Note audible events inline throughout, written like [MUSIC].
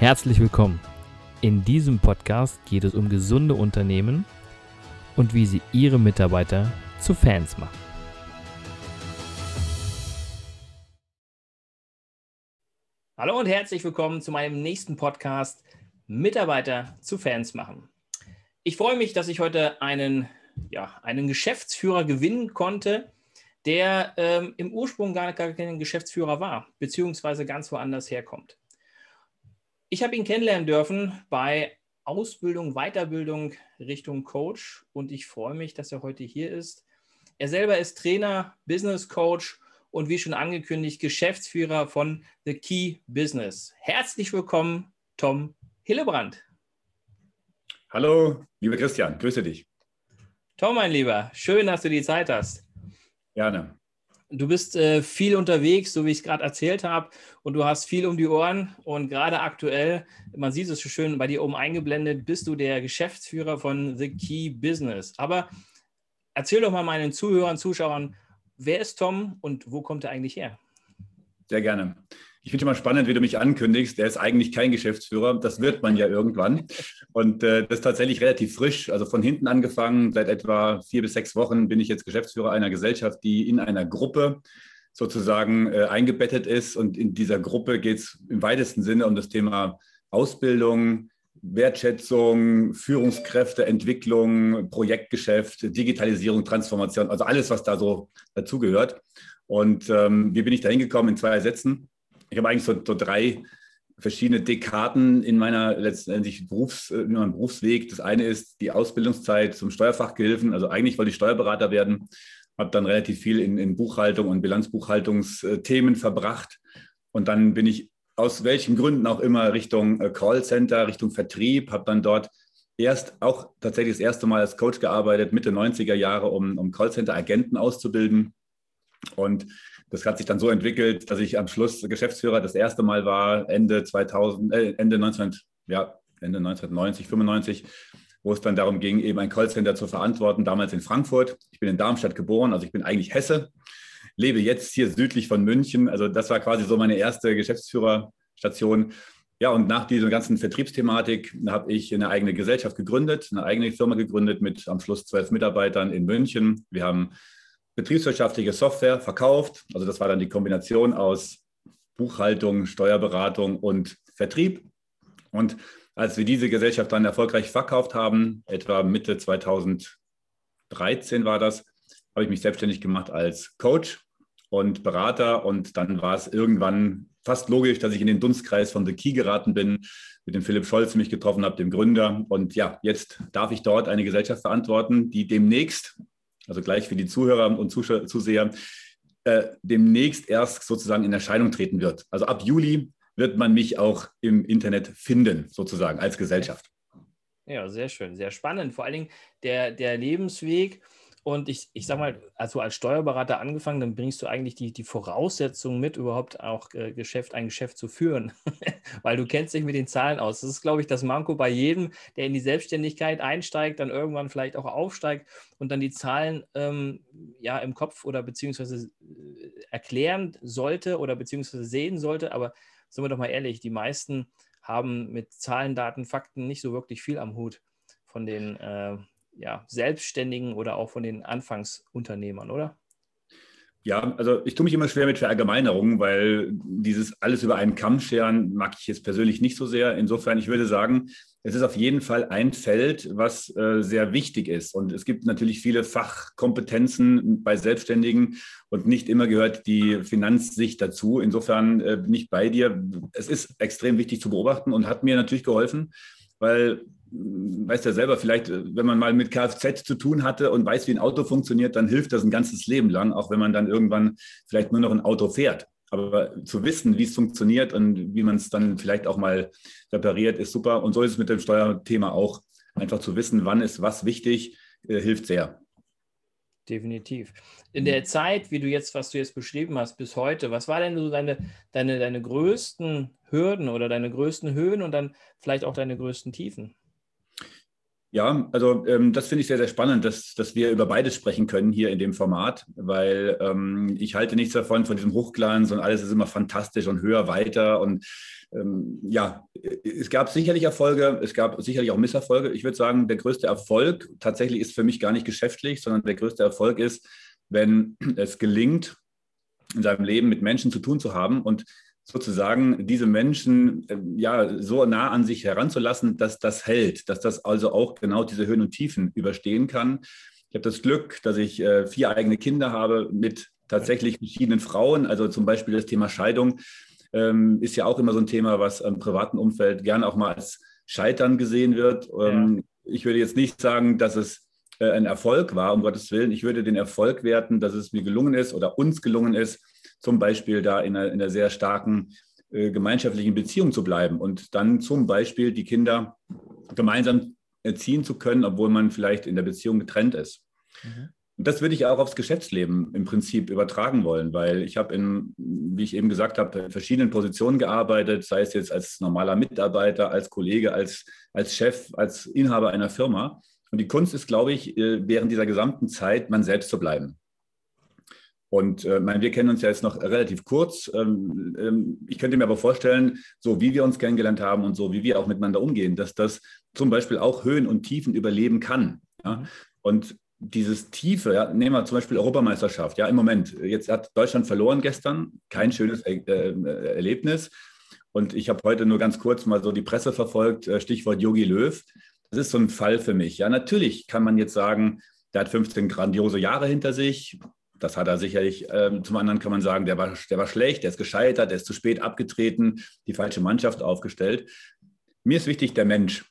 Herzlich willkommen. In diesem Podcast geht es um gesunde Unternehmen und wie sie ihre Mitarbeiter zu Fans machen. Hallo und herzlich willkommen zu meinem nächsten Podcast Mitarbeiter zu Fans machen. Ich freue mich, dass ich heute einen, ja, einen Geschäftsführer gewinnen konnte, der ähm, im Ursprung gar, gar kein Geschäftsführer war, beziehungsweise ganz woanders herkommt. Ich habe ihn kennenlernen dürfen bei Ausbildung, Weiterbildung Richtung Coach und ich freue mich, dass er heute hier ist. Er selber ist Trainer, Business Coach und wie schon angekündigt, Geschäftsführer von The Key Business. Herzlich willkommen, Tom Hillebrand. Hallo, lieber Christian, grüße dich. Tom, mein Lieber, schön, dass du die Zeit hast. Gerne. Du bist äh, viel unterwegs, so wie ich es gerade erzählt habe, und du hast viel um die Ohren. Und gerade aktuell, man sieht es so schön bei dir oben eingeblendet, bist du der Geschäftsführer von The Key Business. Aber erzähl doch mal meinen Zuhörern, Zuschauern, wer ist Tom und wo kommt er eigentlich her? Sehr gerne. Ich finde es immer spannend, wie du mich ankündigst. Der ist eigentlich kein Geschäftsführer. Das wird man ja irgendwann. Und äh, das ist tatsächlich relativ frisch. Also von hinten angefangen. Seit etwa vier bis sechs Wochen bin ich jetzt Geschäftsführer einer Gesellschaft, die in einer Gruppe sozusagen äh, eingebettet ist. Und in dieser Gruppe geht es im weitesten Sinne um das Thema Ausbildung, Wertschätzung, Führungskräfte, Entwicklung, Projektgeschäft, Digitalisierung, Transformation, also alles, was da so dazugehört. Und ähm, wie bin ich da hingekommen? In zwei Sätzen ich habe eigentlich so, so, drei verschiedene Dekaden in meiner letztendlich Berufs, in meinem Berufsweg. Das eine ist die Ausbildungszeit zum Steuerfachgehilfen. Also eigentlich wollte ich Steuerberater werden, habe dann relativ viel in, in Buchhaltung und Bilanzbuchhaltungsthemen verbracht. Und dann bin ich aus welchen Gründen auch immer Richtung äh, Callcenter, Richtung Vertrieb, habe dann dort erst auch tatsächlich das erste Mal als Coach gearbeitet, Mitte 90er Jahre, um, um Callcenter-Agenten auszubilden. Und das hat sich dann so entwickelt, dass ich am Schluss Geschäftsführer das erste Mal war, Ende 2000, äh, Ende 19, ja, Ende 1990, 95, wo es dann darum ging, eben ein Callcenter zu verantworten, damals in Frankfurt. Ich bin in Darmstadt geboren, also ich bin eigentlich Hesse, lebe jetzt hier südlich von München. Also das war quasi so meine erste Geschäftsführerstation. Ja, und nach dieser ganzen Vertriebsthematik habe ich eine eigene Gesellschaft gegründet, eine eigene Firma gegründet mit am Schluss zwölf Mitarbeitern in München. Wir haben betriebswirtschaftliche Software verkauft. Also das war dann die Kombination aus Buchhaltung, Steuerberatung und Vertrieb. Und als wir diese Gesellschaft dann erfolgreich verkauft haben, etwa Mitte 2013 war das, habe ich mich selbstständig gemacht als Coach und Berater. Und dann war es irgendwann fast logisch, dass ich in den Dunstkreis von The Key geraten bin, mit dem Philipp Scholz mich getroffen habe, dem Gründer. Und ja, jetzt darf ich dort eine Gesellschaft verantworten, die demnächst also gleich für die Zuhörer und Zuseher, äh, demnächst erst sozusagen in Erscheinung treten wird. Also ab Juli wird man mich auch im Internet finden, sozusagen als Gesellschaft. Ja, sehr schön, sehr spannend. Vor allen Dingen der, der Lebensweg und ich, ich sag mal, also als Steuerberater angefangen, dann bringst du eigentlich die, die Voraussetzungen mit, überhaupt auch äh, Geschäft, ein Geschäft zu führen, [LAUGHS] weil du kennst dich mit den Zahlen aus. Das ist, glaube ich, das Manko bei jedem, der in die Selbstständigkeit einsteigt, dann irgendwann vielleicht auch aufsteigt und dann die Zahlen ähm, ja im Kopf oder beziehungsweise äh, erklären sollte oder beziehungsweise sehen sollte. Aber sind wir doch mal ehrlich, die meisten haben mit Zahlen, Daten, Fakten nicht so wirklich viel am Hut von den äh, ja, Selbstständigen oder auch von den Anfangsunternehmern, oder? Ja, also ich tue mich immer schwer mit Verallgemeinerungen, weil dieses alles über einen Kamm scheren mag ich jetzt persönlich nicht so sehr. Insofern, ich würde sagen, es ist auf jeden Fall ein Feld, was äh, sehr wichtig ist. Und es gibt natürlich viele Fachkompetenzen bei Selbstständigen und nicht immer gehört die Finanzsicht dazu. Insofern äh, bin ich bei dir. Es ist extrem wichtig zu beobachten und hat mir natürlich geholfen, weil weißt ja selber, vielleicht, äh, wenn man mal mit Kfz zu tun hatte und weiß, wie ein Auto funktioniert, dann hilft das ein ganzes Leben lang, auch wenn man dann irgendwann vielleicht nur noch ein Auto fährt. Aber zu wissen, wie es funktioniert und wie man es dann vielleicht auch mal repariert, ist super. Und so ist es mit dem Steuerthema auch. Einfach zu wissen, wann ist was wichtig, äh, hilft sehr. Definitiv. In der Zeit, wie du jetzt, was du jetzt beschrieben hast, bis heute, was war denn so deine, deine, deine größten Hürden oder deine größten Höhen und dann vielleicht auch deine größten Tiefen? Ja, also ähm, das finde ich sehr, sehr spannend, dass, dass wir über beides sprechen können hier in dem Format, weil ähm, ich halte nichts davon, von diesem Hochglanz und alles ist immer fantastisch und höher, weiter. Und ähm, ja, es gab sicherlich Erfolge, es gab sicherlich auch Misserfolge. Ich würde sagen, der größte Erfolg tatsächlich ist für mich gar nicht geschäftlich, sondern der größte Erfolg ist, wenn es gelingt, in seinem Leben mit Menschen zu tun zu haben und sozusagen diese Menschen äh, ja so nah an sich heranzulassen, dass das hält, dass das also auch genau diese Höhen und Tiefen überstehen kann. Ich habe das Glück, dass ich äh, vier eigene Kinder habe mit tatsächlich verschiedenen Frauen. Also zum Beispiel das Thema Scheidung ähm, ist ja auch immer so ein Thema, was im privaten Umfeld gern auch mal als Scheitern gesehen wird. Ähm, ja. Ich würde jetzt nicht sagen, dass es äh, ein Erfolg war, um Gottes Willen. Ich würde den Erfolg werten, dass es mir gelungen ist oder uns gelungen ist, zum Beispiel da in einer, in einer sehr starken äh, gemeinschaftlichen Beziehung zu bleiben und dann zum Beispiel die Kinder gemeinsam erziehen zu können, obwohl man vielleicht in der Beziehung getrennt ist. Mhm. Und das würde ich auch aufs Geschäftsleben im Prinzip übertragen wollen, weil ich habe in, wie ich eben gesagt habe, in verschiedenen Positionen gearbeitet, sei es jetzt als normaler Mitarbeiter, als Kollege, als, als Chef, als Inhaber einer Firma. Und die Kunst ist, glaube ich, äh, während dieser gesamten Zeit man selbst zu bleiben. Und äh, mein, wir kennen uns ja jetzt noch relativ kurz. Ähm, ähm, ich könnte mir aber vorstellen, so wie wir uns kennengelernt haben und so wie wir auch miteinander umgehen, dass das zum Beispiel auch Höhen und Tiefen überleben kann. Ja? Mhm. Und dieses Tiefe, ja, nehmen wir zum Beispiel Europameisterschaft, ja, im Moment. Jetzt hat Deutschland verloren gestern, kein schönes äh, äh, Erlebnis. Und ich habe heute nur ganz kurz mal so die Presse verfolgt, äh, Stichwort Yogi Löw. Das ist so ein Fall für mich. Ja, natürlich kann man jetzt sagen, der hat 15 grandiose Jahre hinter sich. Das hat er sicherlich. Ähm, zum anderen kann man sagen, der war, der war schlecht, der ist gescheitert, der ist zu spät abgetreten, die falsche Mannschaft aufgestellt. Mir ist wichtig der Mensch.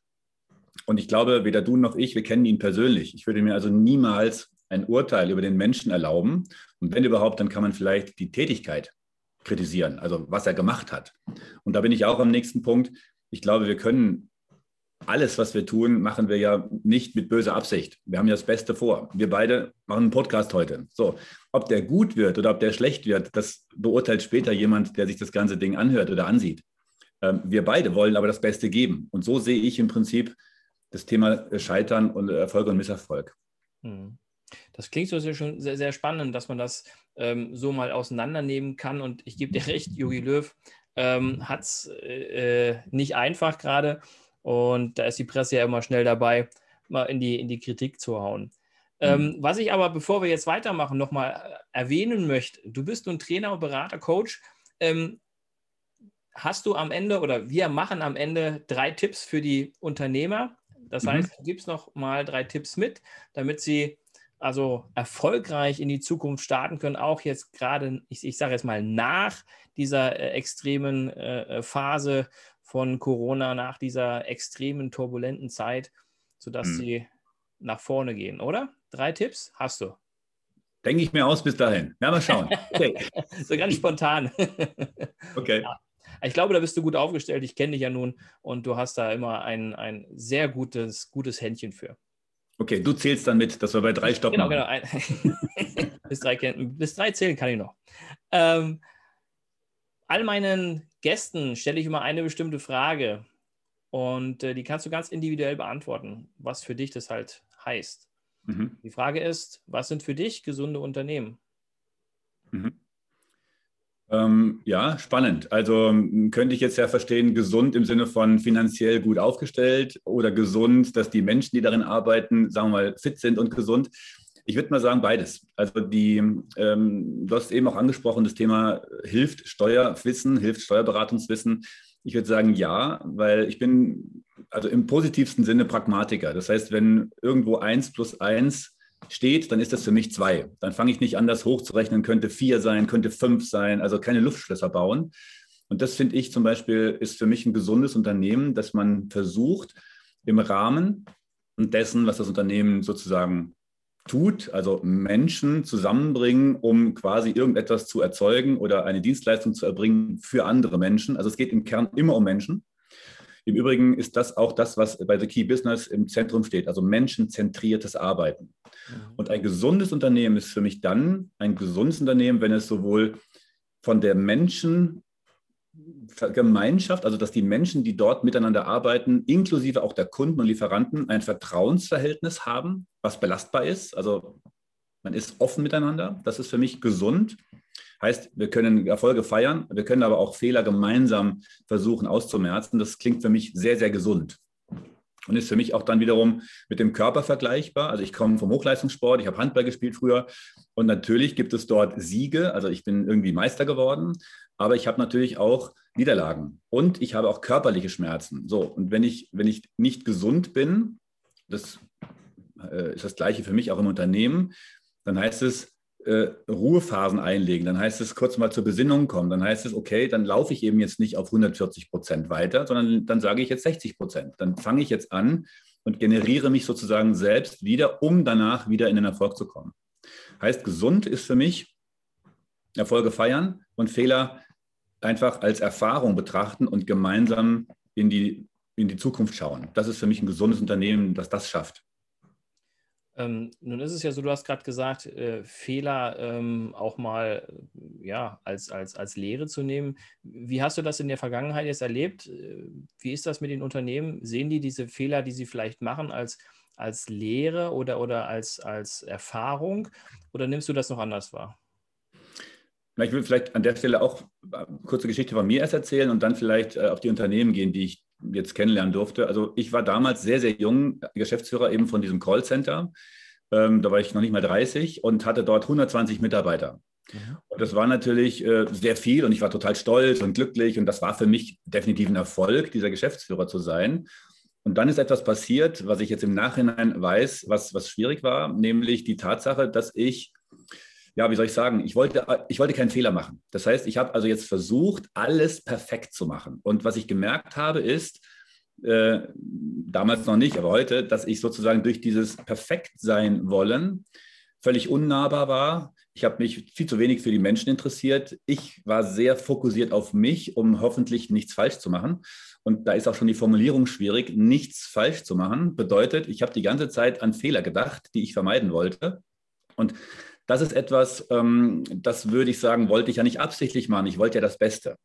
Und ich glaube, weder du noch ich, wir kennen ihn persönlich. Ich würde mir also niemals ein Urteil über den Menschen erlauben. Und wenn überhaupt, dann kann man vielleicht die Tätigkeit kritisieren, also was er gemacht hat. Und da bin ich auch am nächsten Punkt. Ich glaube, wir können alles, was wir tun, machen wir ja nicht mit böser Absicht. Wir haben ja das Beste vor. Wir beide machen einen Podcast heute. So, ob der gut wird oder ob der schlecht wird, das beurteilt später jemand, der sich das ganze Ding anhört oder ansieht. Ähm, wir beide wollen aber das Beste geben. Und so sehe ich im Prinzip das Thema Scheitern und Erfolg und Misserfolg. Hm. Das klingt so sehr, sehr, sehr spannend, dass man das ähm, so mal auseinandernehmen kann. Und ich gebe dir recht, Jogi Löw ähm, hat es äh, äh, nicht einfach gerade. Und da ist die Presse ja immer schnell dabei, mal in die, in die Kritik zu hauen. Ähm, mhm. Ähm, was ich aber, bevor wir jetzt weitermachen, nochmal äh, erwähnen möchte, du bist nun Trainer, Berater, Coach. Ähm, hast du am Ende oder wir machen am Ende drei Tipps für die Unternehmer. Das mhm. heißt, du gibst noch mal drei Tipps mit, damit sie also erfolgreich in die Zukunft starten können, auch jetzt gerade, ich, ich sage jetzt mal, nach dieser äh, extremen äh, äh Phase von Corona nach dieser extremen, turbulenten Zeit, sodass hm. sie nach vorne gehen, oder? Drei Tipps hast du. Denke ich mir aus bis dahin. Ja, mal schauen. Okay. [LAUGHS] so ganz spontan. [LAUGHS] okay. Ja. Ich glaube, da bist du gut aufgestellt. Ich kenne dich ja nun und du hast da immer ein, ein sehr gutes, gutes Händchen für. Okay, du zählst dann mit, dass wir bei drei stoppen. Genau, machen. genau. [LAUGHS] bis, drei, bis drei zählen kann ich noch. Ähm, all meinen Gästen stelle ich immer eine bestimmte Frage und äh, die kannst du ganz individuell beantworten, was für dich das halt heißt. Mhm. Die Frage ist, was sind für dich gesunde Unternehmen? Mhm. Ähm, ja, spannend. Also könnte ich jetzt ja verstehen, gesund im Sinne von finanziell gut aufgestellt oder gesund, dass die Menschen, die darin arbeiten, sagen wir mal, fit sind und gesund. Ich würde mal sagen, beides. Also die, ähm, du hast eben auch angesprochen, das Thema hilft Steuerwissen, hilft Steuerberatungswissen. Ich würde sagen, ja, weil ich bin also im positivsten Sinne Pragmatiker. Das heißt, wenn irgendwo eins plus eins steht, dann ist das für mich zwei. Dann fange ich nicht an, das hochzurechnen, könnte vier sein, könnte fünf sein, also keine Luftschlösser bauen. Und das finde ich zum Beispiel ist für mich ein gesundes Unternehmen, dass man versucht, im Rahmen dessen, was das Unternehmen sozusagen tut, also Menschen zusammenbringen, um quasi irgendetwas zu erzeugen oder eine Dienstleistung zu erbringen für andere Menschen. Also es geht im Kern immer um Menschen. Im Übrigen ist das auch das, was bei The Key Business im Zentrum steht, also menschenzentriertes Arbeiten. Mhm. Und ein gesundes Unternehmen ist für mich dann ein gesundes Unternehmen, wenn es sowohl von der Menschen Gemeinschaft, also dass die Menschen, die dort miteinander arbeiten, inklusive auch der Kunden und Lieferanten, ein Vertrauensverhältnis haben, was belastbar ist. Also man ist offen miteinander. Das ist für mich gesund. Heißt, wir können Erfolge feiern, wir können aber auch Fehler gemeinsam versuchen auszumerzen. Das klingt für mich sehr, sehr gesund und ist für mich auch dann wiederum mit dem Körper vergleichbar. Also ich komme vom Hochleistungssport, ich habe Handball gespielt früher und natürlich gibt es dort Siege. Also ich bin irgendwie Meister geworden, aber ich habe natürlich auch Niederlagen und ich habe auch körperliche Schmerzen. So und wenn ich wenn ich nicht gesund bin, das äh, ist das gleiche für mich auch im Unternehmen, dann heißt es äh, Ruhephasen einlegen, dann heißt es kurz mal zur Besinnung kommen, dann heißt es, okay, dann laufe ich eben jetzt nicht auf 140 Prozent weiter, sondern dann sage ich jetzt 60 Prozent. Dann fange ich jetzt an und generiere mich sozusagen selbst wieder, um danach wieder in den Erfolg zu kommen. Heißt, gesund ist für mich Erfolge feiern und Fehler einfach als Erfahrung betrachten und gemeinsam in die, in die Zukunft schauen. Das ist für mich ein gesundes Unternehmen, das das schafft. Ähm, nun ist es ja so, du hast gerade gesagt, äh, Fehler ähm, auch mal ja, als, als, als Lehre zu nehmen. Wie hast du das in der Vergangenheit jetzt erlebt? Äh, wie ist das mit den Unternehmen? Sehen die diese Fehler, die sie vielleicht machen, als, als Lehre oder, oder als, als Erfahrung? Oder nimmst du das noch anders wahr? Ich will vielleicht an der Stelle auch eine äh, kurze Geschichte von mir erst erzählen und dann vielleicht äh, auf die Unternehmen gehen, die ich jetzt kennenlernen durfte. Also ich war damals sehr, sehr jung, Geschäftsführer eben von diesem Callcenter. Ähm, da war ich noch nicht mal 30 und hatte dort 120 Mitarbeiter. Mhm. Und das war natürlich äh, sehr viel und ich war total stolz und glücklich und das war für mich definitiv ein Erfolg, dieser Geschäftsführer zu sein. Und dann ist etwas passiert, was ich jetzt im Nachhinein weiß, was, was schwierig war, nämlich die Tatsache, dass ich ja, wie soll ich sagen, ich wollte, ich wollte keinen Fehler machen. Das heißt, ich habe also jetzt versucht, alles perfekt zu machen. Und was ich gemerkt habe, ist, äh, damals noch nicht, aber heute, dass ich sozusagen durch dieses perfekt sein wollen völlig unnahbar war. Ich habe mich viel zu wenig für die Menschen interessiert. Ich war sehr fokussiert auf mich, um hoffentlich nichts falsch zu machen. Und da ist auch schon die Formulierung schwierig. Nichts falsch zu machen bedeutet, ich habe die ganze Zeit an Fehler gedacht, die ich vermeiden wollte. Und das ist etwas, ähm, das würde ich sagen, wollte ich ja nicht absichtlich machen. Ich wollte ja das Beste.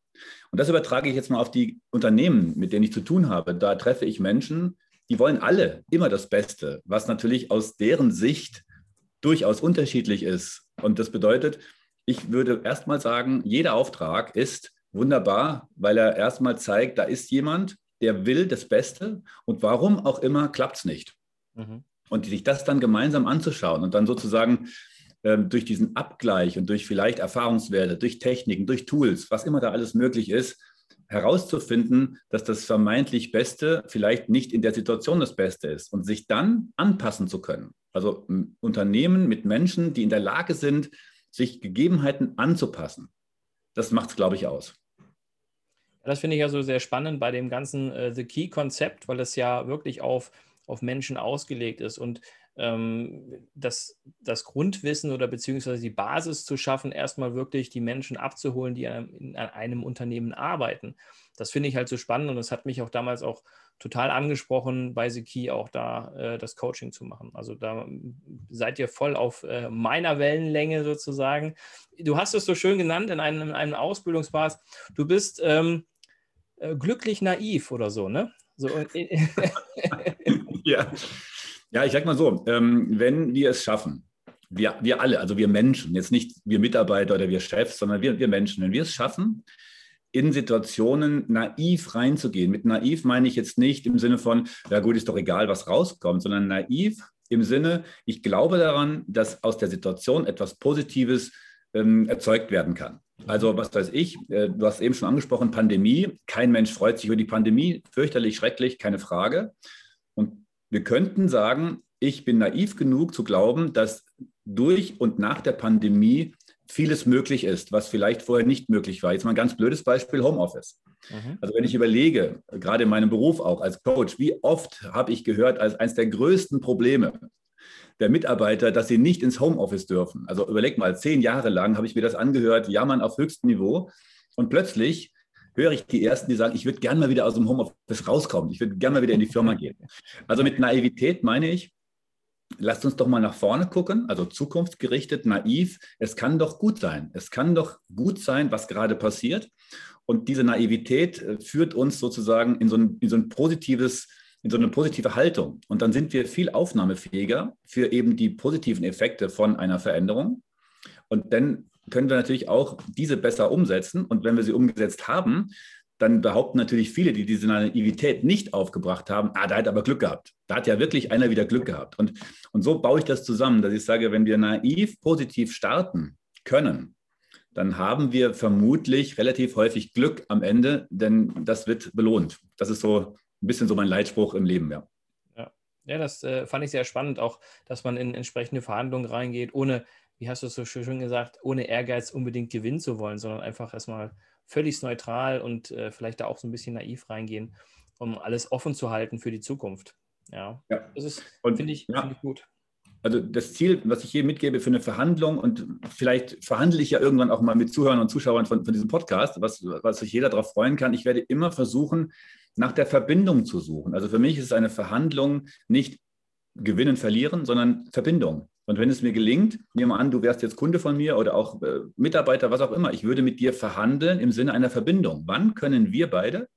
Und das übertrage ich jetzt mal auf die Unternehmen, mit denen ich zu tun habe. Da treffe ich Menschen, die wollen alle immer das Beste, was natürlich aus deren Sicht durchaus unterschiedlich ist. Und das bedeutet, ich würde erstmal sagen, jeder Auftrag ist wunderbar, weil er erstmal zeigt, da ist jemand, der will das Beste und warum auch immer klappt es nicht. Mhm. Und sich das dann gemeinsam anzuschauen und dann sozusagen durch diesen Abgleich und durch vielleicht Erfahrungswerte, durch Techniken, durch Tools, was immer da alles möglich ist, herauszufinden, dass das vermeintlich Beste vielleicht nicht in der Situation das Beste ist und sich dann anpassen zu können. Also Unternehmen mit Menschen, die in der Lage sind, sich Gegebenheiten anzupassen. Das macht es, glaube ich, aus. Das finde ich ja so sehr spannend bei dem ganzen äh, The Key-Konzept, weil es ja wirklich auf, auf Menschen ausgelegt ist. Und ähm, das, das Grundwissen oder beziehungsweise die Basis zu schaffen, erstmal wirklich die Menschen abzuholen, die an, an einem Unternehmen arbeiten. Das finde ich halt so spannend und das hat mich auch damals auch total angesprochen, bei Seki auch da äh, das Coaching zu machen. Also da seid ihr voll auf äh, meiner Wellenlänge sozusagen. Du hast es so schön genannt in einem, in einem Ausbildungspass. Du bist ähm, äh, glücklich naiv oder so, ne? So, [LAUGHS] ja. Ja, ich sag mal so, ähm, wenn wir es schaffen, wir, wir alle, also wir Menschen, jetzt nicht wir Mitarbeiter oder wir Chefs, sondern wir, wir Menschen, wenn wir es schaffen, in Situationen naiv reinzugehen. Mit naiv meine ich jetzt nicht im Sinne von, ja gut, ist doch egal, was rauskommt, sondern naiv im Sinne, ich glaube daran, dass aus der Situation etwas Positives ähm, erzeugt werden kann. Also was weiß ich, äh, du hast eben schon angesprochen, Pandemie. Kein Mensch freut sich über die Pandemie, fürchterlich, schrecklich, keine Frage. Wir könnten sagen, ich bin naiv genug zu glauben, dass durch und nach der Pandemie vieles möglich ist, was vielleicht vorher nicht möglich war. Jetzt mal ein ganz blödes Beispiel, Homeoffice. Mhm. Also wenn ich überlege, gerade in meinem Beruf auch als Coach, wie oft habe ich gehört, als eines der größten Probleme der Mitarbeiter, dass sie nicht ins Homeoffice dürfen. Also überleg mal, zehn Jahre lang habe ich mir das angehört, jammern auf höchstem Niveau. Und plötzlich höre ich die Ersten, die sagen, ich würde gerne mal wieder aus dem Homeoffice rauskommen. Ich würde gerne mal wieder in die Firma gehen. Also mit Naivität meine ich, lasst uns doch mal nach vorne gucken, also zukunftsgerichtet, naiv. Es kann doch gut sein. Es kann doch gut sein, was gerade passiert. Und diese Naivität äh, führt uns sozusagen in so ein, in so ein positives, in so eine positive Haltung. Und dann sind wir viel aufnahmefähiger für eben die positiven Effekte von einer Veränderung. Und dann können wir natürlich auch diese besser umsetzen. Und wenn wir sie umgesetzt haben, dann behaupten natürlich viele, die diese Naivität nicht aufgebracht haben, ah, da hat aber Glück gehabt. Da hat ja wirklich einer wieder Glück gehabt. Und, und so baue ich das zusammen, dass ich sage, wenn wir naiv positiv starten können, dann haben wir vermutlich relativ häufig Glück am Ende, denn das wird belohnt. Das ist so ein bisschen so mein Leitspruch im Leben, ja. Ja, ja das äh, fand ich sehr spannend, auch, dass man in entsprechende Verhandlungen reingeht, ohne, wie hast du es so schön gesagt, ohne Ehrgeiz unbedingt gewinnen zu wollen, sondern einfach erstmal völlig neutral und äh, vielleicht da auch so ein bisschen naiv reingehen, um alles offen zu halten für die Zukunft. Ja, ja. das ist, finde ich, ja. find ich gut. Also das Ziel, was ich hier mitgebe für eine Verhandlung und vielleicht verhandle ich ja irgendwann auch mal mit Zuhörern und Zuschauern von, von diesem Podcast, was, was sich jeder darauf freuen kann. Ich werde immer versuchen, nach der Verbindung zu suchen. Also für mich ist eine Verhandlung nicht gewinnen, verlieren, sondern Verbindung. Und wenn es mir gelingt, nehmen wir an, du wärst jetzt Kunde von mir oder auch äh, Mitarbeiter, was auch immer, ich würde mit dir verhandeln im Sinne einer Verbindung. Wann können wir beide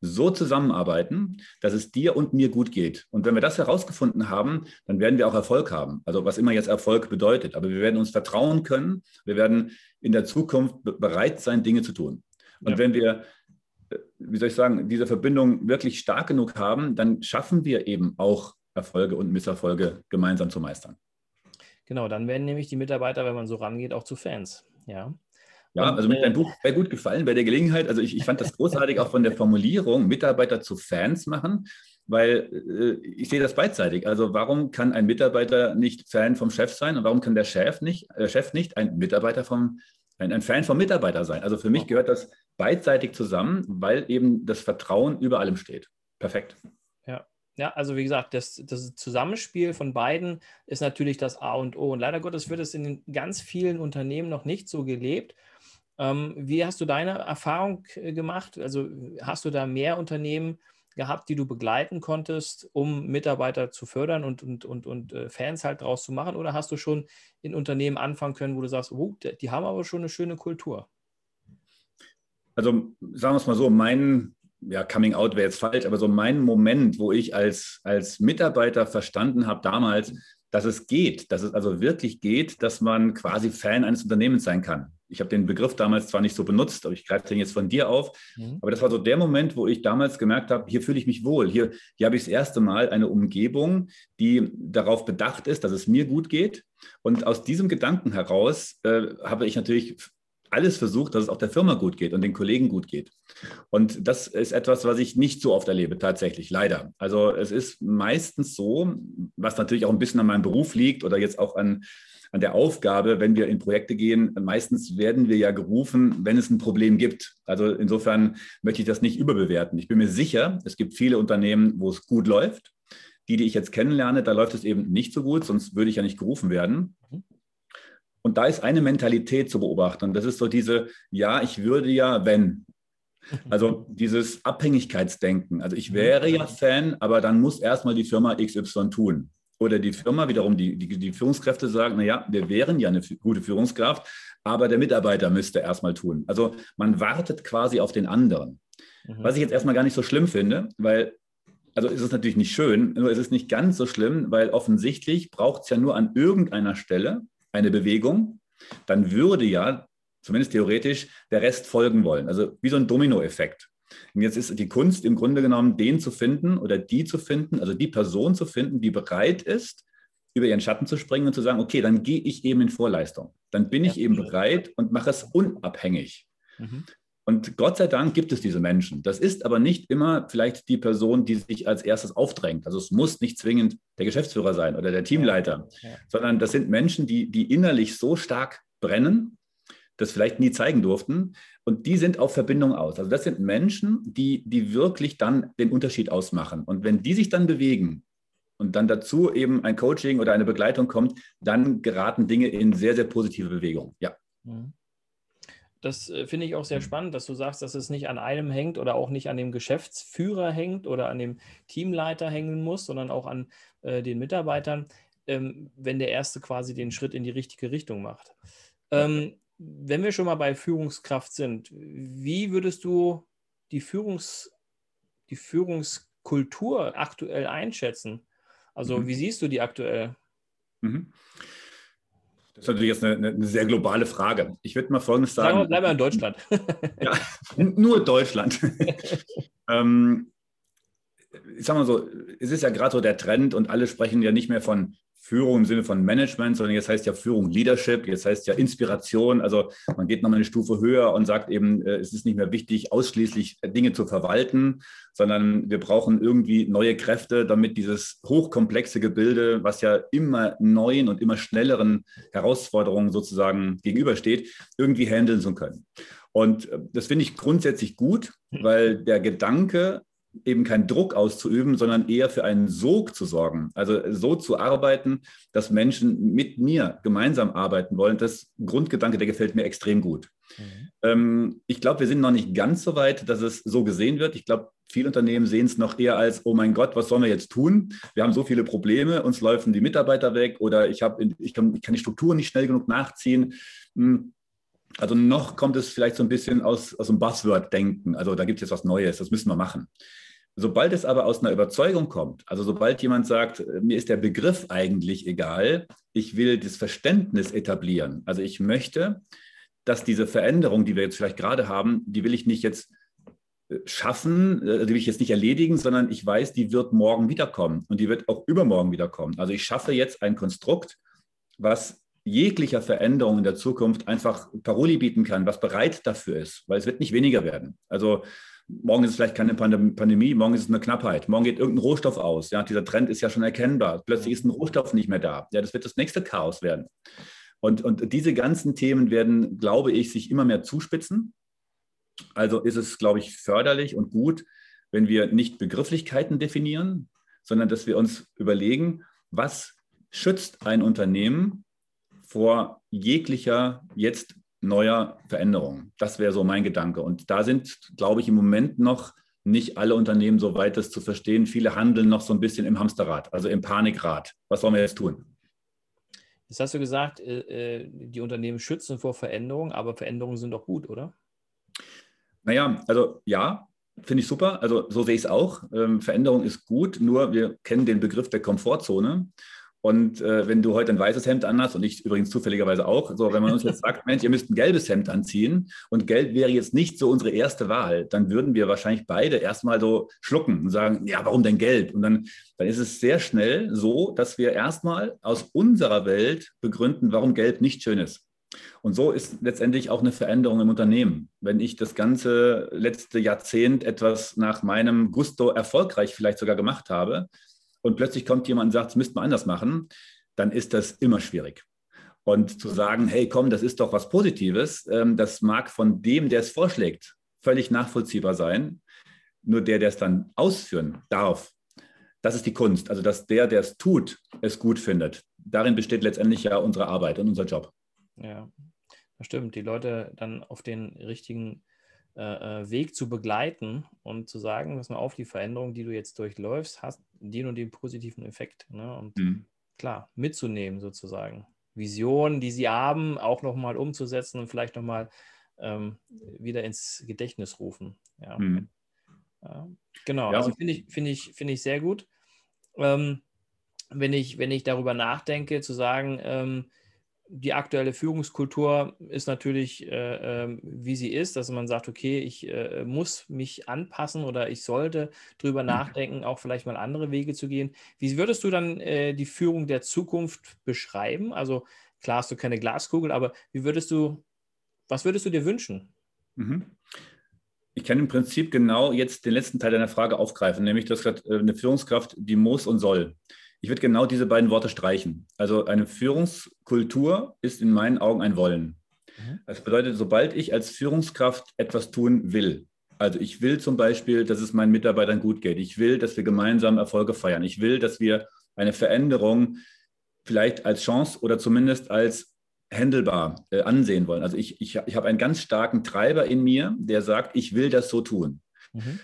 so zusammenarbeiten, dass es dir und mir gut geht? Und wenn wir das herausgefunden haben, dann werden wir auch Erfolg haben. Also was immer jetzt Erfolg bedeutet. Aber wir werden uns vertrauen können. Wir werden in der Zukunft bereit sein, Dinge zu tun. Und ja. wenn wir äh, wie soll ich sagen, diese Verbindung wirklich stark genug haben, dann schaffen wir eben auch Erfolge und Misserfolge gemeinsam zu meistern. Genau, dann werden nämlich die Mitarbeiter, wenn man so rangeht, auch zu Fans. Ja. Ja, also mit deinem äh, Buch sehr gut gefallen bei der Gelegenheit. Also ich, ich fand das [LAUGHS] großartig auch von der Formulierung, Mitarbeiter zu Fans machen, weil äh, ich sehe das beidseitig. Also warum kann ein Mitarbeiter nicht Fan vom Chef sein und warum kann der Chef nicht, der Chef nicht ein Mitarbeiter vom, ein, ein Fan vom Mitarbeiter sein? Also für mich gehört das beidseitig zusammen, weil eben das Vertrauen über allem steht. Perfekt. Ja, also wie gesagt, das, das Zusammenspiel von beiden ist natürlich das A und O. Und leider Gottes wird es in ganz vielen Unternehmen noch nicht so gelebt. Ähm, wie hast du deine Erfahrung äh, gemacht? Also hast du da mehr Unternehmen gehabt, die du begleiten konntest, um Mitarbeiter zu fördern und, und, und, und äh, Fans halt draus zu machen? Oder hast du schon in Unternehmen anfangen können, wo du sagst, oh, die haben aber schon eine schöne Kultur? Also sagen wir es mal so, mein ja, Coming Out wäre jetzt falsch, aber so mein Moment, wo ich als, als Mitarbeiter verstanden habe damals, dass es geht, dass es also wirklich geht, dass man quasi Fan eines Unternehmens sein kann. Ich habe den Begriff damals zwar nicht so benutzt, aber ich greife den jetzt von dir auf. Mhm. Aber das war so der Moment, wo ich damals gemerkt habe, hier fühle ich mich wohl. Hier, hier habe ich das erste Mal eine Umgebung, die darauf bedacht ist, dass es mir gut geht. Und aus diesem Gedanken heraus äh, habe ich natürlich alles versucht, dass es auch der Firma gut geht und den Kollegen gut geht. Und das ist etwas, was ich nicht so oft erlebe, tatsächlich, leider. Also es ist meistens so, was natürlich auch ein bisschen an meinem Beruf liegt oder jetzt auch an, an der Aufgabe, wenn wir in Projekte gehen, meistens werden wir ja gerufen, wenn es ein Problem gibt. Also insofern möchte ich das nicht überbewerten. Ich bin mir sicher, es gibt viele Unternehmen, wo es gut läuft. Die, die ich jetzt kennenlerne, da läuft es eben nicht so gut, sonst würde ich ja nicht gerufen werden. Mhm. Und da ist eine Mentalität zu beobachten. Und das ist so diese, ja, ich würde ja, wenn. Also dieses Abhängigkeitsdenken. Also ich wäre ja Fan, aber dann muss erstmal die Firma XY tun. Oder die Firma wiederum, die, die, die Führungskräfte sagen, naja, wir wären ja eine gute Führungskraft, aber der Mitarbeiter müsste erstmal tun. Also man wartet quasi auf den anderen. Mhm. Was ich jetzt erstmal gar nicht so schlimm finde, weil, also ist es natürlich nicht schön, nur ist es nicht ganz so schlimm, weil offensichtlich braucht es ja nur an irgendeiner Stelle eine Bewegung, dann würde ja, zumindest theoretisch, der Rest folgen wollen. Also wie so ein Dominoeffekt. Und jetzt ist die Kunst im Grunde genommen, den zu finden oder die zu finden, also die Person zu finden, die bereit ist, über ihren Schatten zu springen und zu sagen, okay, dann gehe ich eben in Vorleistung. Dann bin ja. ich eben bereit und mache es unabhängig. Mhm. Und Gott sei Dank gibt es diese Menschen. Das ist aber nicht immer vielleicht die Person, die sich als erstes aufdrängt. Also es muss nicht zwingend der Geschäftsführer sein oder der Teamleiter, ja, ja. sondern das sind Menschen, die, die innerlich so stark brennen, das vielleicht nie zeigen durften. Und die sind auf Verbindung aus. Also das sind Menschen, die, die wirklich dann den Unterschied ausmachen. Und wenn die sich dann bewegen und dann dazu eben ein Coaching oder eine Begleitung kommt, dann geraten Dinge in sehr, sehr positive Bewegung. Ja. Mhm. Das äh, finde ich auch sehr mhm. spannend, dass du sagst, dass es nicht an einem hängt oder auch nicht an dem Geschäftsführer hängt oder an dem Teamleiter hängen muss, sondern auch an äh, den Mitarbeitern. ähm, wenn der Erste quasi den Schritt in die richtige Richtung macht. Ähm, wenn wir schon mal bei Führungskraft sind, wie würdest du die, Führungs, die Führungskultur aktuell einschätzen? Also mhm. wie siehst du die aktuell? Mhm. Das ist natürlich jetzt eine, eine, sehr globale Frage. Ich würde mal Folgendes sagen. Bleiben wir in Deutschland. [LAUGHS] ja, nur Deutschland. [LAUGHS] ähm, ich sage mal so, es ist ja gerade so der Trend und alle sprechen ja nicht mehr von Führung im Sinne von Management, sondern jetzt heißt ja Führung Leadership, jetzt heißt ja Inspiration. Also man geht nochmal eine Stufe höher und sagt eben, äh, es ist nicht mehr wichtig, ausschließlich Dinge zu verwalten, sondern wir brauchen irgendwie neue Kräfte, damit dieses hochkomplexe Gebilde, was ja immer neuen und immer schnelleren Herausforderungen sozusagen gegenübersteht, irgendwie handeln zu können. Und äh, das finde ich grundsätzlich gut, weil der Gedanke eben keinen Druck auszuüben, sondern eher für einen Sog zu sorgen. Also so zu arbeiten, dass Menschen mit mir gemeinsam arbeiten wollen. Das Grundgedanke, der gefällt mir extrem gut. Mhm. Ähm, ich glaube, wir sind noch nicht ganz so weit, dass es so gesehen wird. Ich glaube, viele Unternehmen sehen es noch eher als, oh mein Gott, was sollen wir jetzt tun? Wir haben so viele Probleme, uns laufen die Mitarbeiter weg oder ich, hab, ich, kann, ich kann die Strukturen nicht schnell genug nachziehen. Hm. Also noch kommt es vielleicht so ein bisschen aus, aus dem Buzzword-Denken. Also da gibt es jetzt was Neues, das müssen wir machen. Sobald es aber aus einer Überzeugung kommt, also sobald jemand sagt, äh, mir ist der Begriff eigentlich egal, ich will das Verständnis etablieren. Also ich möchte, dass diese Veränderung, die wir jetzt vielleicht gerade haben, die will ich nicht jetzt äh, schaffen, äh, die will ich jetzt nicht erledigen, sondern ich weiß, die wird morgen wiederkommen und die wird auch übermorgen wiederkommen. Also ich schaffe jetzt ein Konstrukt, was jeglicher Veränderung in der Zukunft einfach Paroli bieten kann, was bereit dafür ist, weil es wird nicht weniger werden. Also Morgen ist es vielleicht keine Pandemie, morgen ist es eine Knappheit, morgen geht irgendein Rohstoff aus. Ja, dieser Trend ist ja schon erkennbar. Plötzlich ist ein Rohstoff nicht mehr da. Ja, das wird das nächste Chaos werden. Und, und diese ganzen Themen werden, glaube ich, sich immer mehr zuspitzen. Also ist es, glaube ich, förderlich und gut, wenn wir nicht Begrifflichkeiten definieren, sondern dass wir uns überlegen, was schützt ein Unternehmen vor jeglicher jetzt neuer Veränderungen. Das wäre so mein Gedanke. Und da sind, glaube ich, im Moment noch nicht alle Unternehmen so weit, das zu verstehen. Viele handeln noch so ein bisschen im Hamsterrad, also im Panikrad. Was sollen wir jetzt tun? Jetzt hast du gesagt, äh, äh, die Unternehmen schützen vor Veränderungen, aber Veränderungen sind doch gut, oder? Naja, also ja, finde ich super. Also so sehe ich es auch. Ähm, Veränderung ist gut, nur wir kennen den Begriff der Komfortzone. Und äh, wenn du heute ein weißes Hemd anhast und ich übrigens zufälligerweise auch, so wenn man uns jetzt sagt, Mensch, ihr müsst ein gelbes Hemd anziehen und gelb wäre jetzt nicht so unsere erste Wahl, dann würden wir wahrscheinlich beide erstmal so schlucken und sagen, ja, warum denn gelb? Und dann, dann ist es sehr schnell so, dass wir erstmal aus unserer Welt begründen, warum gelb nicht schön ist. Und so ist letztendlich auch eine Veränderung im Unternehmen. Wenn ich das ganze letzte Jahrzehnt etwas nach meinem Gusto erfolgreich vielleicht sogar gemacht habe, und plötzlich kommt jemand und sagt, es müsste man anders machen, dann ist das immer schwierig. Und zu sagen, hey, komm, das ist doch was Positives, ähm, das mag von dem, der es vorschlägt, völlig nachvollziehbar sein. Nur der, der es dann ausführen darf, das ist die Kunst. Also, dass der, der es tut, es gut findet. Darin besteht letztendlich ja unsere Arbeit und unser Job. Ja, das stimmt. Die Leute dann auf den richtigen äh, äh, Weg zu begleiten und zu sagen, pass mal auf, die Veränderung, die du jetzt durchläufst, hast den und den positiven Effekt. Ne? Und mhm. klar, mitzunehmen sozusagen. Visionen, die sie haben, auch nochmal umzusetzen und vielleicht nochmal ähm, wieder ins Gedächtnis rufen. Ja. Mhm. ja genau, ja. also finde ich, find ich, find ich sehr gut. Ähm, wenn, ich, wenn ich darüber nachdenke, zu sagen, ähm, die aktuelle Führungskultur ist natürlich, äh, äh, wie sie ist, dass man sagt, okay, ich äh, muss mich anpassen oder ich sollte drüber mhm. nachdenken, auch vielleicht mal andere Wege zu gehen. Wie würdest du dann äh, die Führung der Zukunft beschreiben? Also klar hast du keine Glaskugel, aber wie würdest du, was würdest du dir wünschen? Mhm. Ich kann im Prinzip genau jetzt den letzten Teil deiner Frage aufgreifen, nämlich dass äh, eine Führungskraft, die muss und soll. Ich würde genau diese beiden Worte streichen. Also eine Führungskultur ist in meinen Augen ein Wollen. Mhm. Das bedeutet, sobald ich als Führungskraft etwas tun will, also ich will zum Beispiel, dass es meinen Mitarbeitern gut geht. Ich will, dass wir gemeinsam Erfolge feiern. Ich will, dass wir eine Veränderung vielleicht als Chance oder zumindest als handelbar äh, ansehen wollen. Also ich, ich, ich habe einen ganz starken Treiber in mir, der sagt, ich will das so tun. Mhm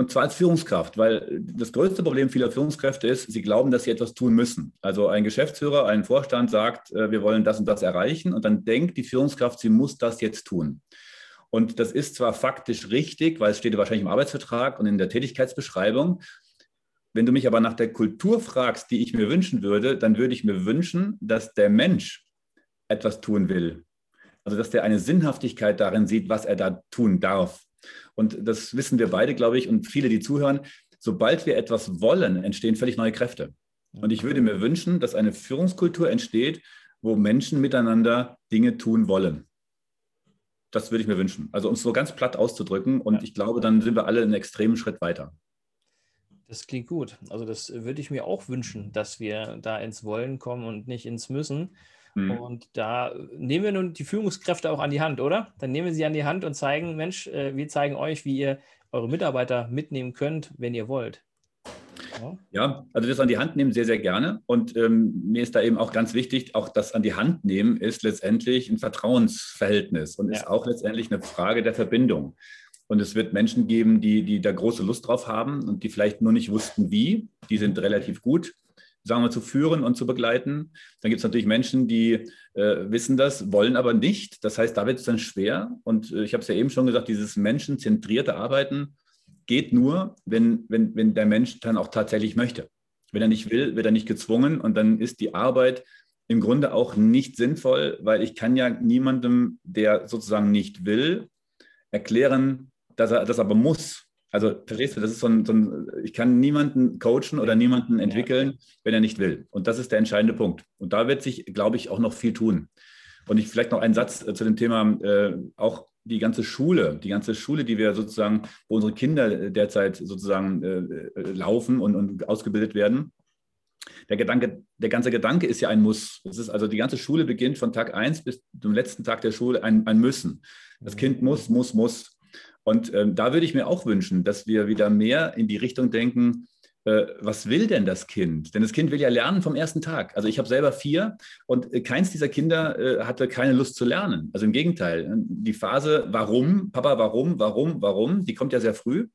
Und zwar als Führungskraft, weil das größte Problem vieler Führungskräfte ist, sie glauben, dass sie etwas tun müssen. Also ein Geschäftsführer, ein Vorstand sagt, äh, wir wollen das und das erreichen und dann denkt die Führungskraft, sie muss das jetzt tun. Und das ist zwar faktisch richtig, weil es steht wahrscheinlich im Arbeitsvertrag und in der Tätigkeitsbeschreibung. Wenn du mich aber nach der Kultur fragst, die ich mir wünschen würde, dann würde ich mir wünschen, dass der Mensch etwas tun will. Also dass der eine Sinnhaftigkeit darin sieht, was er da tun darf. Und das wissen wir beide, glaube ich, und viele, die zuhören. Sobald wir etwas wollen, entstehen völlig neue Kräfte. Und ich würde mir wünschen, dass eine Führungskultur entsteht, wo Menschen miteinander Dinge tun wollen. Das würde ich mir wünschen. Also um es so ganz platt auszudrücken. Und ja. ich glaube, dann sind wir alle einen extremen Schritt weiter. Das klingt gut. Also das würde ich mir auch wünschen, dass wir da ins Wollen kommen und nicht ins Müssen. Mhm. Und da nehmen wir nun die Führungskräfte auch an die Hand, oder? Dann nehmen wir sie an die Hand und zeigen, Mensch, äh, wir zeigen euch, wie ihr eure Mitarbeiter mitnehmen könnt, wenn ihr wollt. Ja. ja, also das an die Hand nehmen sehr, sehr gerne. Und ähm, mir ist da eben auch ganz wichtig, auch das an die Hand nehmen ist letztendlich ein Vertrauensverhältnis und ja. ist auch letztendlich eine Frage der Verbindung. Und es wird Menschen geben, die, die da große Lust drauf haben und die vielleicht nur nicht wussten, wie. Die sind relativ gut sagen wir, zu führen und zu begleiten. Dann gibt es natürlich Menschen, die äh, wissen das, wollen aber nicht. Das heißt, da wird es dann schwer. Und äh, ich habe es ja eben schon gesagt, dieses menschenzentrierte Arbeiten geht nur, wenn, wenn, wenn der Mensch dann auch tatsächlich möchte. Wenn er nicht will, wird er nicht gezwungen und dann ist die Arbeit im Grunde auch nicht sinnvoll, weil ich kann ja niemandem, der sozusagen nicht will, erklären, dass er das aber muss. Also verstehst du, das ist so ein, so ein, ich kann niemanden coachen oder niemanden entwickeln, ja. wenn er nicht will. Und das ist der entscheidende Punkt. Und da wird sich, glaube ich, auch noch viel tun. Und ich vielleicht noch einen Satz äh, zu dem Thema, äh, auch die ganze Schule, die ganze Schule, die wir sozusagen, wo unsere Kinder derzeit sozusagen äh, äh, laufen und, und ausgebildet werden. Der Gedanke, der ganze Gedanke ist ja ein Muss. Das ist also die ganze Schule beginnt von Tag 1 bis zum letzten Tag der Schule ein, ein Müssen. Das mhm. Kind muss, muss, muss. Und ähm, da würde ich mir auch wünschen, dass wir wieder mehr in die Richtung denken, äh, was will denn das Kind? Denn das Kind will ja lernen vom ersten Tag. Also ich habe selber vier und äh, keins dieser Kinder äh, hatte keine Lust zu lernen. Also im Gegenteil, die Phase, warum, Papa, warum, warum, warum, die kommt ja sehr früh.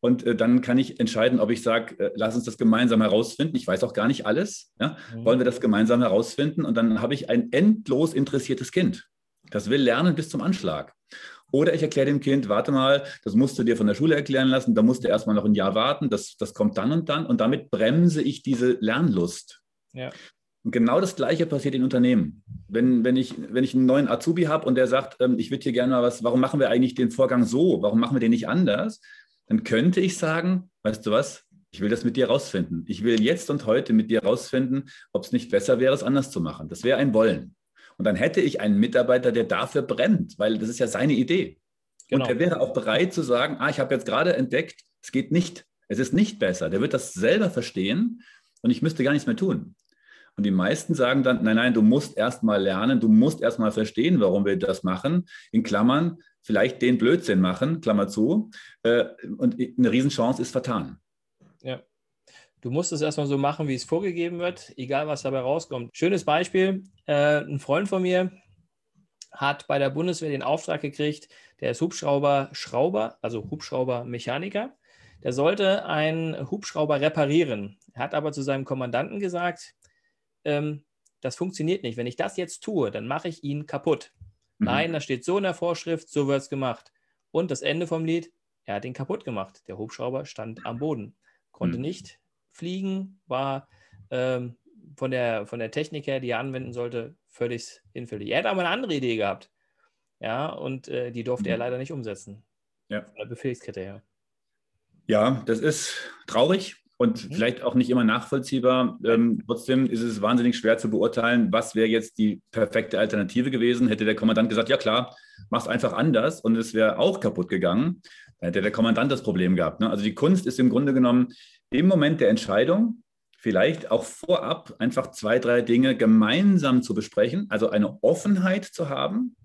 Und äh, dann kann ich entscheiden, ob ich sage, äh, lass uns das gemeinsam herausfinden. Ich weiß auch gar nicht alles. Ja? Mhm. Wollen wir das gemeinsam herausfinden? Und dann habe ich ein endlos interessiertes Kind. Das will lernen bis zum Anschlag. Oder ich erkläre dem Kind, warte mal, das musst du dir von der Schule erklären lassen, da musst du erstmal noch ein Jahr warten, das, das kommt dann und dann. Und damit bremse ich diese Lernlust. Ja. Und genau das Gleiche passiert in Unternehmen. Wenn, wenn, ich, wenn ich einen neuen Azubi habe und der sagt, ähm, ich würde hier gerne mal was, warum machen wir eigentlich den Vorgang so? Warum machen wir den nicht anders? Dann könnte ich sagen, weißt du was, ich will das mit dir rausfinden. Ich will jetzt und heute mit dir rausfinden, ob es nicht besser wäre, es anders zu machen. Das wäre ein Wollen. Und dann hätte ich einen Mitarbeiter, der dafür brennt, weil das ist ja seine Idee. Genau. Und der wäre auch bereit zu sagen, ah, ich habe jetzt gerade entdeckt, es geht nicht. Es ist nicht besser. Der wird das selber verstehen und ich müsste gar nichts mehr tun. Und die meisten sagen dann, nein, nein, du musst erst mal lernen, du musst erst mal verstehen, warum wir das machen. In Klammern, vielleicht den Blödsinn machen, Klammer zu. Äh, und eine Riesenchance ist vertan. Du musst es erstmal so machen, wie es vorgegeben wird, egal was dabei rauskommt. Schönes Beispiel: äh, Ein Freund von mir hat bei der Bundeswehr den Auftrag gekriegt, der ist Hubschrauber-Schrauber, also Hubschrauber-Mechaniker. Der sollte einen Hubschrauber reparieren. Er hat aber zu seinem Kommandanten gesagt, ähm, das funktioniert nicht. Wenn ich das jetzt tue, dann mache ich ihn kaputt. Mhm. Nein, das steht so in der Vorschrift, so wird es gemacht. Und das Ende vom Lied, er hat ihn kaputt gemacht. Der Hubschrauber stand am Boden, konnte mhm. nicht Fliegen war ähm, von, der, von der Technik her, die er anwenden sollte, völlig hinfällig. Er hat aber eine andere Idee gehabt. Ja, und äh, die durfte mhm. er leider nicht umsetzen. Ja. Von der Befehlskette her. Ja, das ist traurig und mhm. vielleicht auch nicht immer nachvollziehbar. Ähm, trotzdem ist es wahnsinnig schwer zu beurteilen, was wäre jetzt die perfekte Alternative gewesen. Hätte der Kommandant gesagt, ja klar, mach's einfach anders und es wäre auch kaputt gegangen, dann hätte der Kommandant das Problem gehabt. Ne? Also die Kunst ist im Grunde genommen im Moment der Entscheidung vielleicht auch vorab einfach zwei, drei Dinge gemeinsam zu besprechen, also eine Offenheit zu haben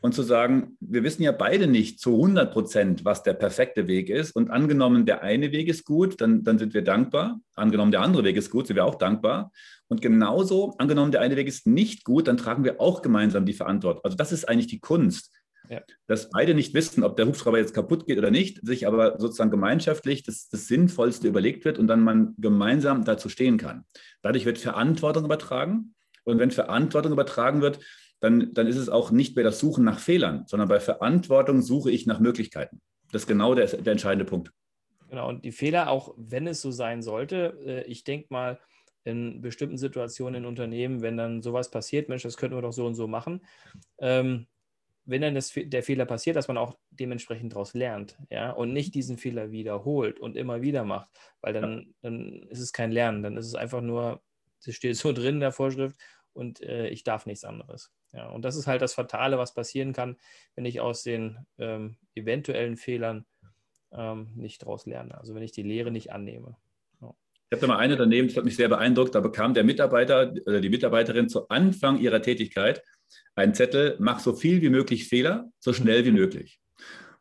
und zu sagen, wir wissen ja beide nicht zu 100 Prozent, was der perfekte Weg ist. Und angenommen, der eine Weg ist gut, dann, dann sind wir dankbar. Angenommen, der andere Weg ist gut, sind wir auch dankbar. Und genauso, angenommen, der eine Weg ist nicht gut, dann tragen wir auch gemeinsam die Verantwortung. Also das ist eigentlich die Kunst. Ja. dass beide nicht wissen, ob der Hubschrauber jetzt kaputt geht oder nicht, sich aber sozusagen gemeinschaftlich das, das Sinnvollste überlegt wird und dann man gemeinsam dazu stehen kann. Dadurch wird Verantwortung übertragen. Und wenn Verantwortung übertragen wird, dann, dann ist es auch nicht mehr das Suchen nach Fehlern, sondern bei Verantwortung suche ich nach Möglichkeiten. Das ist genau der, der entscheidende Punkt. Genau, und die Fehler, auch wenn es so sein sollte, äh, ich denke mal, in bestimmten Situationen in Unternehmen, wenn dann sowas passiert, Mensch, das könnten wir doch so und so machen, ähm, wenn dann das, der Fehler passiert, dass man auch dementsprechend daraus lernt, ja, und nicht diesen Fehler wiederholt und immer wieder macht, weil dann, dann ist es kein Lernen, dann ist es einfach nur, es steht so [LAUGHS] drin in der Vorschrift und äh, ich darf nichts anderes. Ja, und das ist halt das Fatale, was passieren kann, wenn ich aus den ähm, eventuellen Fehlern ähm, nicht daraus lerne. Also wenn ich die Lehre nicht annehme. Ich habe da mal ein Unternehmen, das hat mich sehr beeindruckt, da bekam der Mitarbeiter oder die Mitarbeiterin zu Anfang ihrer Tätigkeit einen Zettel, mach so viel wie möglich Fehler, so schnell wie möglich.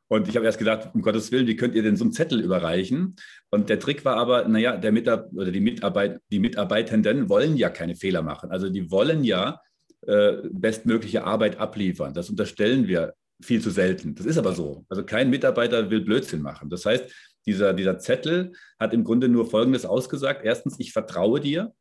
Und ich habe erst gedacht, um Gottes Willen, wie könnt ihr denn so einen Zettel überreichen? Und der Trick war aber, naja, der Mitab oder die, Mitarbeit die Mitarbeitenden wollen ja keine Fehler machen. Also die wollen ja äh, bestmögliche Arbeit abliefern. Das unterstellen wir viel zu selten. Das ist aber so. Also kein Mitarbeiter will Blödsinn machen. Das heißt, dieser, dieser Zettel hat im Grunde nur Folgendes ausgesagt. Erstens, ich vertraue dir.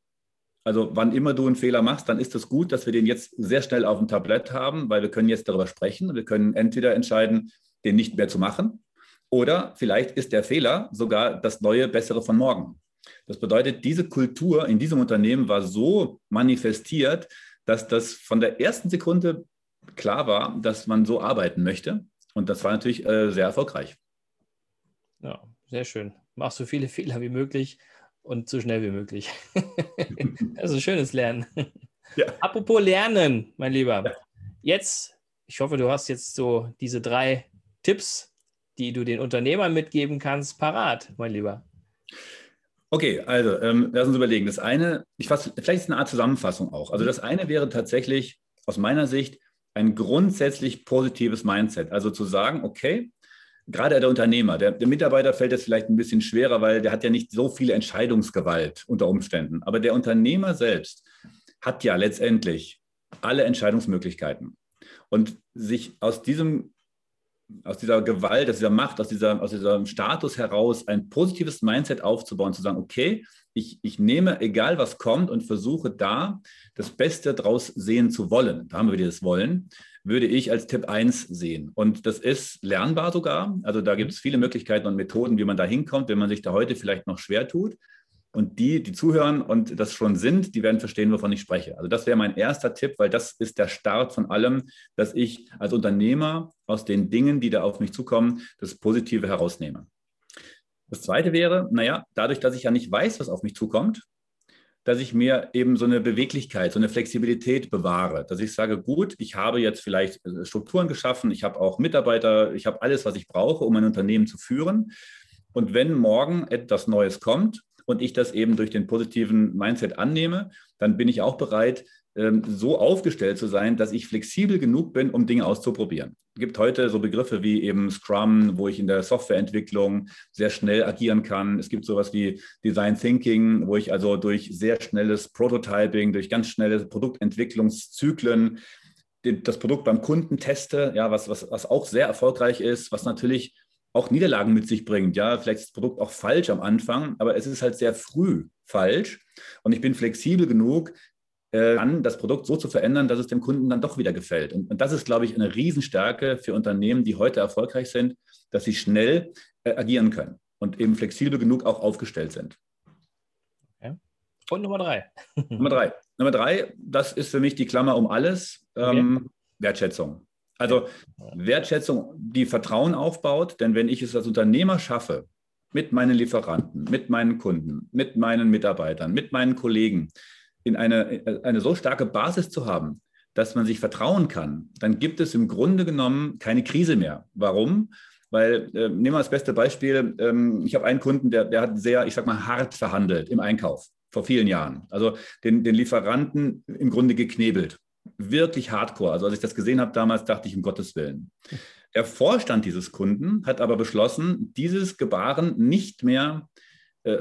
Also wann immer du einen Fehler machst, dann ist es gut, dass wir den jetzt sehr schnell auf dem Tablett haben, weil wir können jetzt darüber sprechen. Wir können entweder entscheiden, den nicht mehr zu machen oder vielleicht ist der Fehler sogar das neue, bessere von morgen. Das bedeutet, diese Kultur in diesem Unternehmen war so manifestiert, dass das von der ersten Sekunde klar war, dass man so arbeiten möchte. Und das war natürlich äh, sehr erfolgreich. Ja, sehr schön. Mach so viele Fehler wie möglich und so schnell wie möglich. [LAUGHS] also schönes Lernen. Ja. Apropos Lernen, mein Lieber. Ja. Jetzt, ich hoffe, du hast jetzt so diese drei Tipps, die du den Unternehmern mitgeben kannst, parat, mein Lieber. Okay, also ähm, lass uns überlegen. Das eine, ich fasse, vielleicht ist es eine Art Zusammenfassung auch. Also das eine wäre tatsächlich aus meiner Sicht ein grundsätzlich positives Mindset. Also zu sagen, okay, gerade der Unternehmer, der, der, Mitarbeiter fällt es vielleicht ein bisschen schwerer, weil der hat ja nicht so viel Entscheidungsgewalt unter Umständen. Aber der Unternehmer selbst hat ja letztendlich alle Entscheidungsmöglichkeiten. Und sich aus diesem aus dieser Gewalt, aus dieser Macht, aus, dieser, aus diesem Status heraus ein positives Mindset aufzubauen, zu sagen, okay, ich, ich nehme, egal was kommt und versuche da das Beste draus sehen zu wollen. Da haben wir das Wollen würde ich als Tipp 1 sehen. Und das ist lernbar sogar. Also da gibt es viele Möglichkeiten und Methoden, wie man da hinkommt, wenn man sich da heute vielleicht noch schwer tut. Und die, die zuhören und das schon sind, die werden verstehen, wovon ich spreche. Also das wäre mein erster Tipp, weil das ist der Start von allem, dass ich als Unternehmer aus den Dingen, die da auf mich zukommen, das Positive herausnehme. Das zweite wäre, naja, dadurch, dass ich ja nicht weiß, was auf mich zukommt, dass ich mir eben so eine Beweglichkeit, so eine Flexibilität bewahre, dass ich sage, gut, ich habe jetzt vielleicht äh, Strukturen geschaffen, ich habe auch Mitarbeiter, ich habe alles, was ich brauche, um ein Unternehmen zu führen. Und wenn morgen etwas Neues kommt und ich das eben durch den positiven Mindset annehme, dann bin ich auch bereit, so aufgestellt zu sein, dass ich flexibel genug bin, um Dinge auszuprobieren. Es gibt heute so Begriffe wie eben Scrum, wo ich in der Softwareentwicklung sehr schnell agieren kann. Es gibt sowas wie Design Thinking, wo ich also durch sehr schnelles Prototyping, durch ganz schnelle Produktentwicklungszyklen das Produkt beim Kunden teste, ja, was, was, was auch sehr erfolgreich ist, was natürlich auch Niederlagen mit sich bringt. Ja, vielleicht ist das Produkt auch falsch am Anfang, aber es ist halt sehr früh falsch. Und ich bin flexibel genug, äh, an, das Produkt so zu verändern, dass es dem Kunden dann doch wieder gefällt. Und, und das ist, glaube ich, eine Riesenstärke für Unternehmen, die heute erfolgreich sind, dass sie schnell äh, agieren können und eben flexibel genug auch aufgestellt sind. Okay. Und Nummer drei. [LAUGHS] Nummer drei. Nummer drei, das ist für mich die Klammer um alles, ähm, okay. Wertschätzung. Also Wertschätzung, die Vertrauen aufbaut, denn wenn ich es als Unternehmer schaffe, mit meinen Lieferanten, mit meinen Kunden, mit meinen Mitarbeitern, mit meinen Kollegen, in eine, eine so starke Basis zu haben, dass man sich vertrauen kann, dann gibt es im Grunde genommen keine Krise mehr. Warum? Weil, äh, nehmen wir das beste Beispiel, ähm, ich habe einen Kunden, der, der hat sehr, ich sag mal, hart verhandelt im Einkauf vor vielen Jahren. Also den, den Lieferanten im Grunde geknebelt. Wirklich hardcore. Also als ich das gesehen habe damals, dachte ich, um Gottes Willen. Der Vorstand dieses Kunden hat aber beschlossen, dieses Gebaren nicht mehr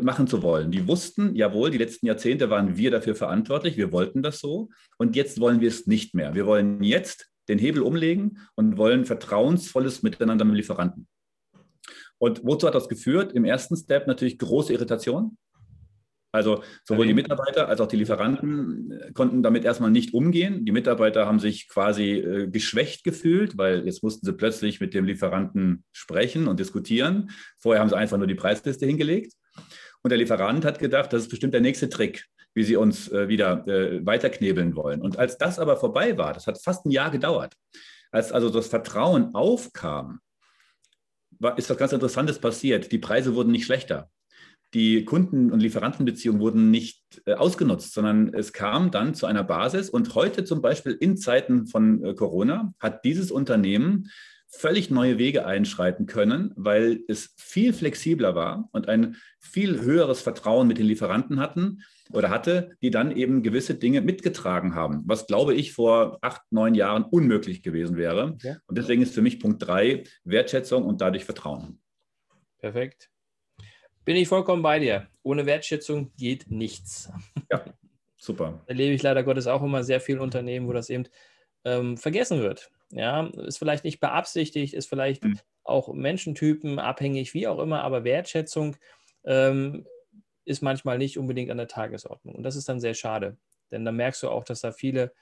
machen zu wollen. Die wussten, jawohl, die letzten Jahrzehnte waren wir dafür verantwortlich, wir wollten das so und jetzt wollen wir es nicht mehr. Wir wollen jetzt den Hebel umlegen und wollen vertrauensvolles Miteinander mit Lieferanten. Und wozu hat das geführt? Im ersten Step natürlich große Irritation. Also sowohl die Mitarbeiter als auch die Lieferanten äh, konnten damit erstmal nicht umgehen. Die Mitarbeiter haben sich quasi äh, geschwächt gefühlt, weil jetzt mussten sie plötzlich mit dem Lieferanten sprechen und diskutieren. Vorher haben sie einfach nur die Preisliste hingelegt. Und der Lieferant hat gedacht, das ist bestimmt der nächste Trick, wie sie uns äh, wieder äh, weiterknebeln wollen. Und als das aber vorbei war, das hat fast ein Jahr gedauert, als also das Vertrauen aufkam, war, ist was ganz Interessantes passiert. Die Preise wurden nicht schlechter die Kunden- und Lieferantenbeziehungen wurden nicht äh, ausgenutzt, sondern es kam dann zu einer Basis. Und heute zum Beispiel in Zeiten von äh, Corona hat dieses Unternehmen völlig neue Wege einschreiten können, weil es viel flexibler war und ein viel höheres Vertrauen mit den Lieferanten hatten oder hatte, die dann eben gewisse Dinge mitgetragen haben, was glaube ich vor acht, neun Jahren unmöglich gewesen wäre. Okay. Und deswegen ist für mich Punkt drei Wertschätzung und dadurch Vertrauen. Perfekt. Bin ich vollkommen bei dir. Ohne Wertschätzung geht nichts. Ja, super. Erlebe ich leider Gottes auch immer sehr viele Unternehmen, wo das eben ähm, vergessen wird. Ja, ist vielleicht nicht beabsichtigt, ist vielleicht mhm. auch Menschentypen abhängig, wie auch immer, aber Wertschätzung ähm, ist manchmal nicht unbedingt an der Tagesordnung. Und das ist dann sehr schade, denn dann merkst du auch, dass da viele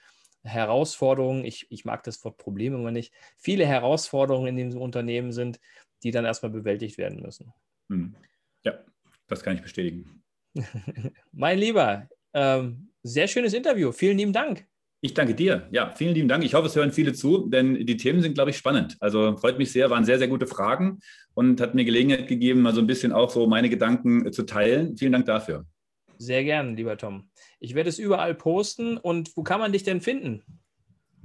Herausforderungen, ich, ich mag das Wort Problem immer nicht, viele Herausforderungen in dem Unternehmen sind, die dann erstmal bewältigt werden müssen. Mhm. Ja, das kann ich bestätigen. [LAUGHS] mein Lieber, ähm, sehr schönes Interview. Vielen lieben Dank. Ich danke dir. Ja, vielen lieben Dank. Ich hoffe, es hören viele zu, denn die Themen sind, glaube ich, spannend. Also freut mich sehr, waren sehr, sehr gute Fragen und hat mir Gelegenheit gegeben, mal so ein bisschen auch so meine Gedanken zu teilen. Vielen Dank dafür. Sehr gern, lieber Tom. Ich werde es überall posten. Und wo kann man dich denn finden?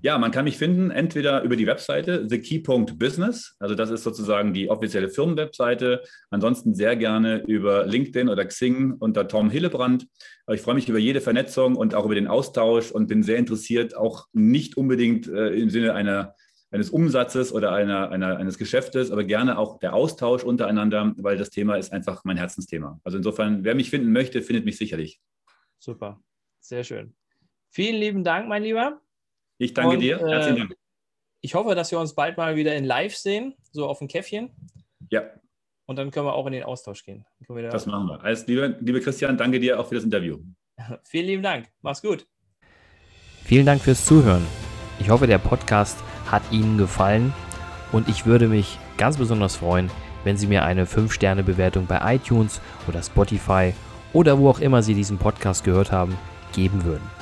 Ja, man kann mich finden, entweder über die Webseite thekey.business, also das ist sozusagen die offizielle Firmenwebseite. Ansonsten sehr gerne über LinkedIn oder Xing unter Tom Hillebrand. Ich freue mich über jede Vernetzung und auch über den Austausch und bin sehr interessiert, auch nicht unbedingt äh, im Sinne einer, eines Umsatzes oder einer, einer, eines Geschäftes, aber gerne auch der Austausch untereinander, weil das Thema ist einfach mein Herzensthema. Also insofern, wer mich finden möchte, findet mich sicherlich. Super, sehr schön. Vielen lieben Dank, mein Lieber. Ich danke und, dir. Herzlichen äh, Dank. Ich hoffe, dass wir uns bald mal wieder in Live sehen, so auf dem Käffchen. Ja. Und dann können wir auch in den Austausch gehen. Da das machen wir. Also, liebe, liebe Christian, danke dir auch für das Interview. [LAUGHS] Vielen lieben Dank. Mach's gut. Vielen Dank fürs Zuhören. Ich hoffe, der Podcast hat Ihnen gefallen und ich würde mich ganz besonders freuen, wenn Sie mir eine 5-Sterne-Bewertung bei iTunes oder Spotify oder wo auch immer Sie diesen Podcast gehört haben, geben würden.